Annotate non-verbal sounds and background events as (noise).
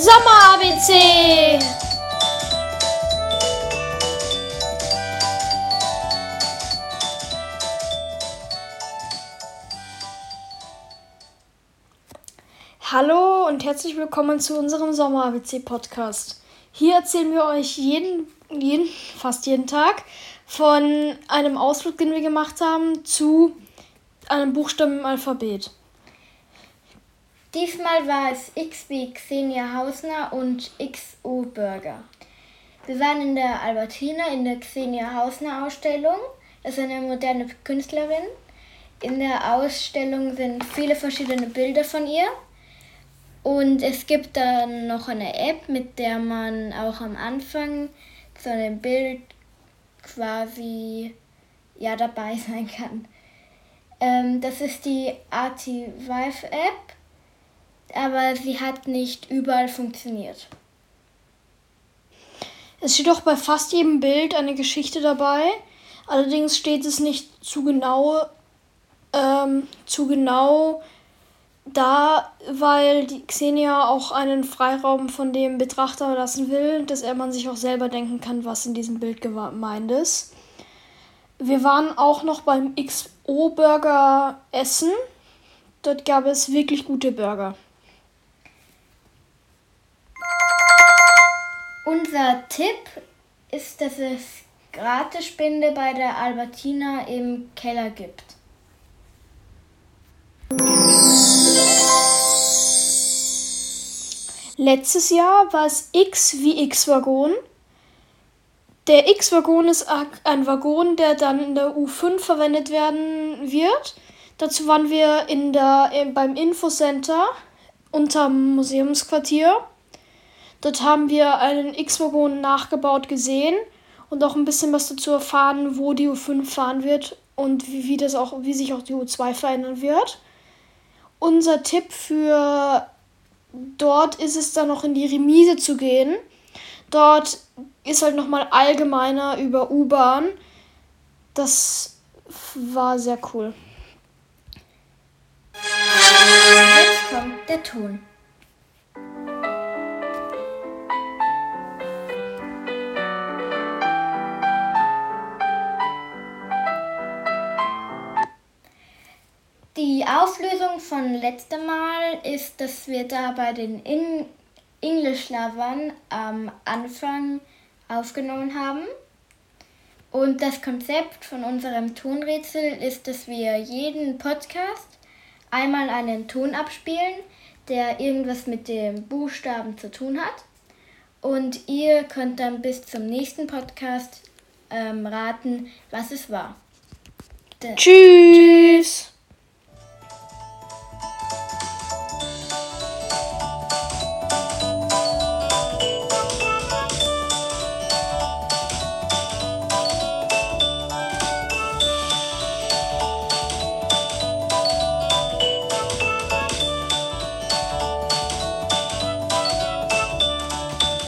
Sommer-ABC. Hallo und herzlich willkommen zu unserem Sommer-ABC-Podcast. Hier erzählen wir euch jeden, jeden, fast jeden Tag von einem Ausflug, den wir gemacht haben, zu einem Buchstaben im Alphabet. Diesmal war es X wie Xenia Hausner und XO Burger. Wir waren in der Albertina in der Xenia Hausner Ausstellung. Das ist eine moderne Künstlerin. In der Ausstellung sind viele verschiedene Bilder von ihr. Und es gibt dann noch eine App, mit der man auch am Anfang so ein Bild quasi ja dabei (laughs) sein kann. Ähm, das ist die Arti-Vive App aber sie hat nicht überall funktioniert. Es steht auch bei fast jedem Bild eine Geschichte dabei. Allerdings steht es nicht zu genau, ähm, zu genau da, weil die Xenia auch einen Freiraum von dem Betrachter lassen will, dass er man sich auch selber denken kann, was in diesem Bild gemeint ist. Wir waren auch noch beim XO Burger essen. Dort gab es wirklich gute Burger. Unser Tipp ist, dass es Gratisspinde bei der Albertina im Keller gibt. Letztes Jahr war es X wie X-Waggon. Der X-Waggon ist ein Waggon, der dann in der U5 verwendet werden wird. Dazu waren wir in der, beim Infocenter unterm Museumsquartier. Dort haben wir einen X-Waggon nachgebaut gesehen und auch ein bisschen was dazu erfahren, wo die U5 fahren wird und wie, wie, das auch, wie sich auch die U2 verändern wird. Unser Tipp für dort ist es dann noch in die Remise zu gehen. Dort ist halt nochmal allgemeiner über U-Bahn. Das war sehr cool. Jetzt kommt der Ton. Die Auflösung von letztem Mal ist, dass wir da bei den In English Lovern am Anfang aufgenommen haben. Und das Konzept von unserem Tonrätsel ist, dass wir jeden Podcast einmal einen Ton abspielen, der irgendwas mit dem Buchstaben zu tun hat. Und ihr könnt dann bis zum nächsten Podcast ähm, raten, was es war. Tschüss. Tschüss.